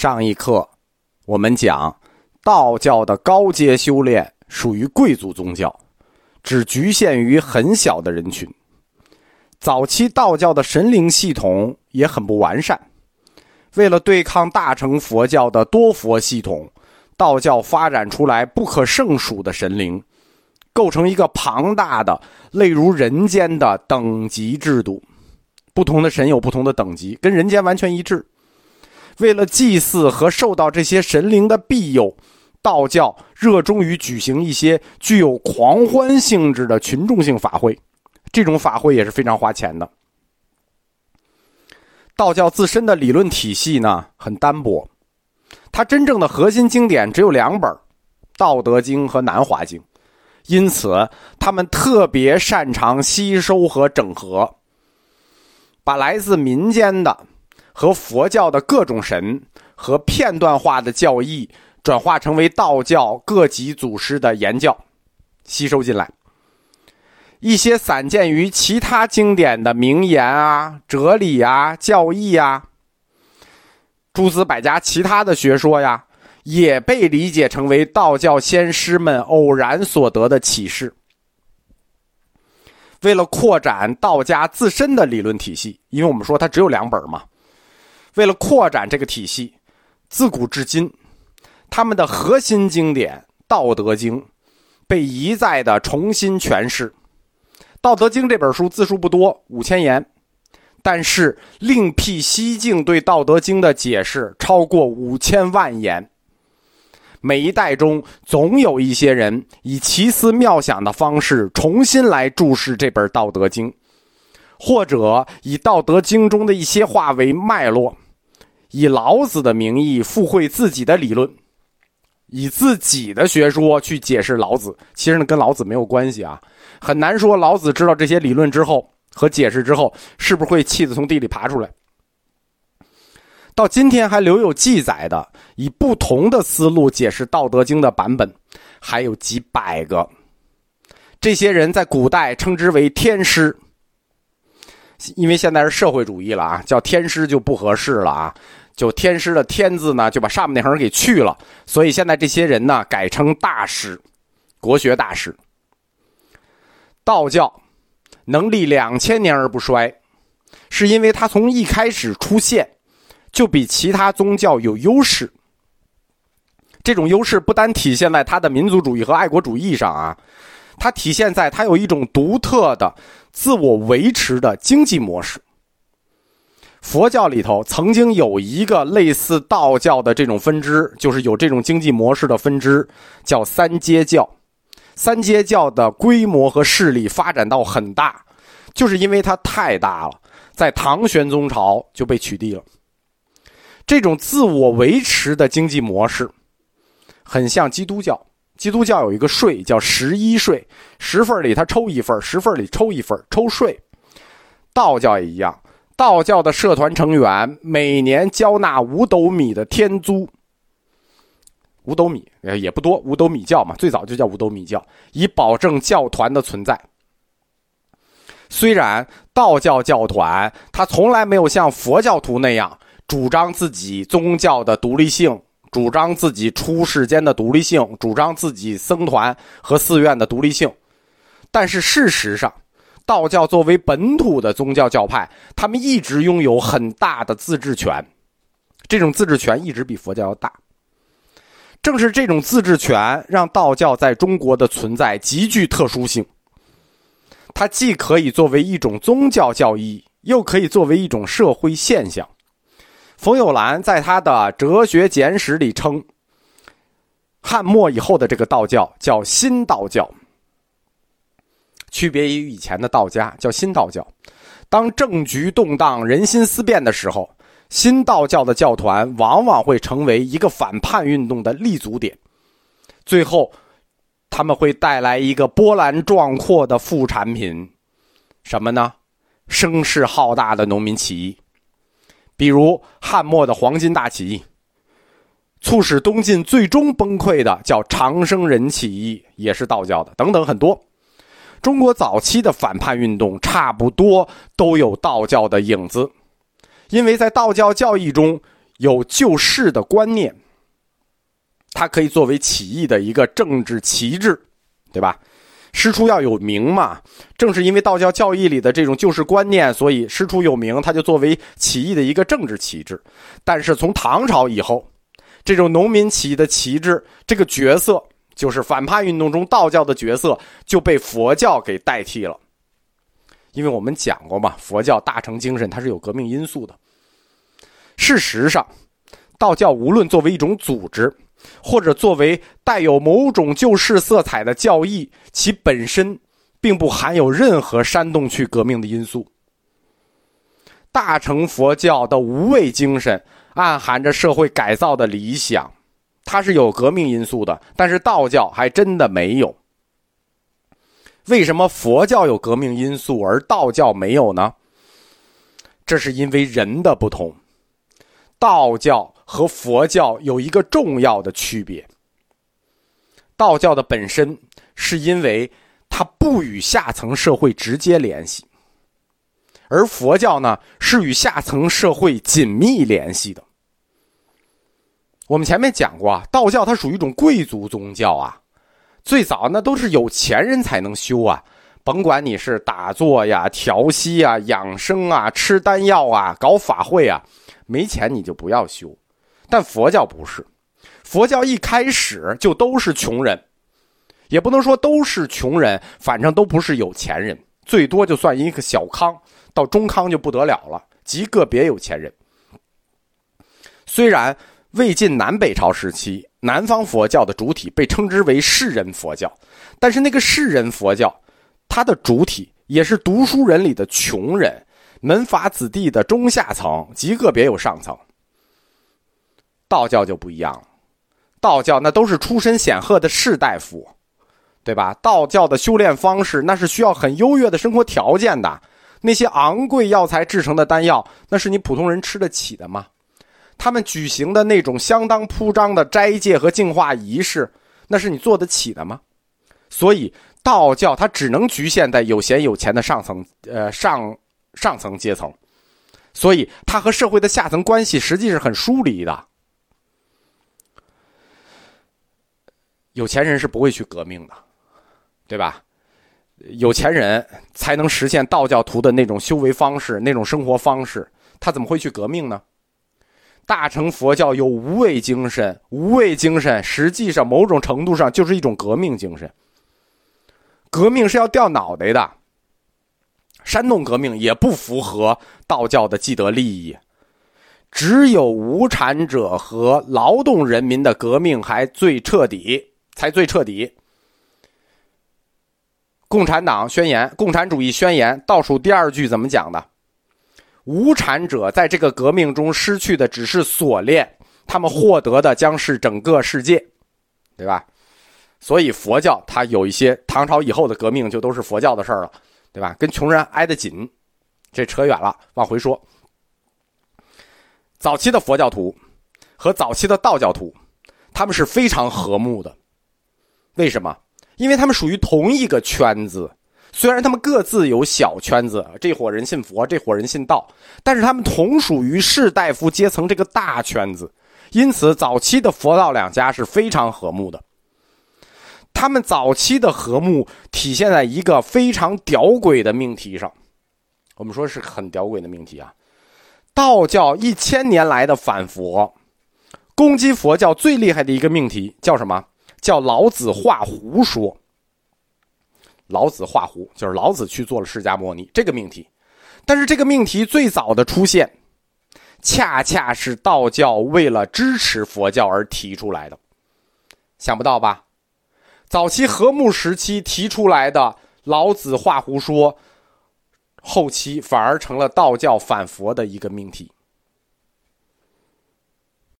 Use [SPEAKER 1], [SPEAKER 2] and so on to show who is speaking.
[SPEAKER 1] 上一课，我们讲道教的高阶修炼属于贵族宗教，只局限于很小的人群。早期道教的神灵系统也很不完善，为了对抗大乘佛教的多佛系统，道教发展出来不可胜数的神灵，构成一个庞大的、类如人间的等级制度。不同的神有不同的等级，跟人间完全一致。为了祭祀和受到这些神灵的庇佑，道教热衷于举行一些具有狂欢性质的群众性法会，这种法会也是非常花钱的。道教自身的理论体系呢很单薄，它真正的核心经典只有两本，《道德经》和《南华经》，因此他们特别擅长吸收和整合，把来自民间的。和佛教的各种神和片段化的教义转化成为道教各级祖师的言教，吸收进来。一些散见于其他经典的名言啊、哲理啊、教义啊，诸子百家其他的学说呀，也被理解成为道教先师们偶然所得的启示。为了扩展道家自身的理论体系，因为我们说它只有两本嘛。为了扩展这个体系，自古至今，他们的核心经典《道德经》被一再的重新诠释。《道德经》这本书字数不多，五千言，但是另辟蹊径对《道德经》的解释超过五千万言。每一代中，总有一些人以奇思妙想的方式重新来注释这本《道德经》。或者以《道德经》中的一些话为脉络，以老子的名义附会自己的理论，以自己的学说去解释老子。其实呢，跟老子没有关系啊。很难说老子知道这些理论之后和解释之后，是不是会气得从地里爬出来。到今天还留有记载的，以不同的思路解释《道德经》的版本，还有几百个。这些人在古代称之为天师。因为现在是社会主义了啊，叫天师就不合适了啊，就天师的天字呢，就把上面那横给去了，所以现在这些人呢改称大师，国学大师。道教能立两千年而不衰，是因为它从一开始出现就比其他宗教有优势。这种优势不单体现在它的民族主义和爱国主义上啊。它体现在它有一种独特的自我维持的经济模式。佛教里头曾经有一个类似道教的这种分支，就是有这种经济模式的分支，叫三阶教。三阶教的规模和势力发展到很大，就是因为它太大了，在唐玄宗朝就被取缔了。这种自我维持的经济模式，很像基督教。基督教有一个税叫十一税，十份里他抽一份，十份里抽一份，抽税。道教也一样，道教的社团成员每年交纳五斗米的天租。五斗米也不多，五斗米教嘛，最早就叫五斗米教，以保证教团的存在。虽然道教教团他从来没有像佛教徒那样主张自己宗教的独立性。主张自己出世间的独立性，主张自己僧团和寺院的独立性，但是事实上，道教作为本土的宗教教派，他们一直拥有很大的自治权，这种自治权一直比佛教要大。正是这种自治权，让道教在中国的存在极具特殊性。它既可以作为一种宗教教义，又可以作为一种社会现象。冯友兰在他的《哲学简史》里称，汉末以后的这个道教叫新道教，区别于以前的道家，叫新道教。当政局动荡、人心思变的时候，新道教的教团往往会成为一个反叛运动的立足点，最后他们会带来一个波澜壮阔的副产品，什么呢？声势浩大的农民起义。比如汉末的黄巾大起义，促使东晋最终崩溃的叫长生人起义，也是道教的，等等很多。中国早期的反叛运动差不多都有道教的影子，因为在道教教义中有救世的观念，它可以作为起义的一个政治旗帜，对吧？师出要有名嘛，正是因为道教教义里的这种救世观念，所以师出有名，它就作为起义的一个政治旗帜。但是从唐朝以后，这种农民起义的旗帜这个角色，就是反叛运动中道教的角色，就被佛教给代替了。因为我们讲过嘛，佛教大乘精神它是有革命因素的。事实上，道教无论作为一种组织，或者作为带有某种救世色彩的教义，其本身并不含有任何煽动去革命的因素。大乘佛教的无畏精神暗含着社会改造的理想，它是有革命因素的，但是道教还真的没有。为什么佛教有革命因素而道教没有呢？这是因为人的不同。道教和佛教有一个重要的区别。道教的本身是因为它不与下层社会直接联系，而佛教呢是与下层社会紧密联系的。我们前面讲过啊，道教它属于一种贵族宗教啊。最早那都是有钱人才能修啊，甭管你是打坐呀、调息啊、养生啊、吃丹药啊、搞法会啊，没钱你就不要修。但佛教不是，佛教一开始就都是穷人，也不能说都是穷人，反正都不是有钱人，最多就算一个小康，到中康就不得了了，极个别有钱人。虽然。魏晋南北朝时期，南方佛教的主体被称之为士人佛教，但是那个士人佛教，它的主体也是读书人里的穷人、门阀子弟的中下层，极个别有上层。道教就不一样了，道教那都是出身显赫的士大夫，对吧？道教的修炼方式那是需要很优越的生活条件的，那些昂贵药材制成的丹药，那是你普通人吃得起的吗？他们举行的那种相当铺张的斋戒和净化仪式，那是你做得起的吗？所以道教它只能局限在有闲有钱的上层，呃上上层阶层，所以它和社会的下层关系实际是很疏离的。有钱人是不会去革命的，对吧？有钱人才能实现道教徒的那种修为方式、那种生活方式，他怎么会去革命呢？大乘佛教有无畏精神，无畏精神实际上某种程度上就是一种革命精神。革命是要掉脑袋的，煽动革命也不符合道教的既得利益。只有无产者和劳动人民的革命还最彻底，才最彻底。共产党宣言，共产主义宣言倒数第二句怎么讲的？无产者在这个革命中失去的只是锁链，他们获得的将是整个世界，对吧？所以佛教它有一些唐朝以后的革命就都是佛教的事儿了，对吧？跟穷人挨得紧，这扯远了，往回说。早期的佛教徒和早期的道教徒，他们是非常和睦的，为什么？因为他们属于同一个圈子。虽然他们各自有小圈子，这伙人信佛，这伙人信道，但是他们同属于士大夫阶层这个大圈子，因此早期的佛道两家是非常和睦的。他们早期的和睦体现在一个非常屌诡的命题上，我们说是很屌诡的命题啊。道教一千年来的反佛，攻击佛教最厉害的一个命题叫什么？叫老子画胡说。老子画胡，就是老子去做了释迦牟尼这个命题，但是这个命题最早的出现，恰恰是道教为了支持佛教而提出来的，想不到吧？早期和睦时期提出来的老子画胡说，后期反而成了道教反佛的一个命题。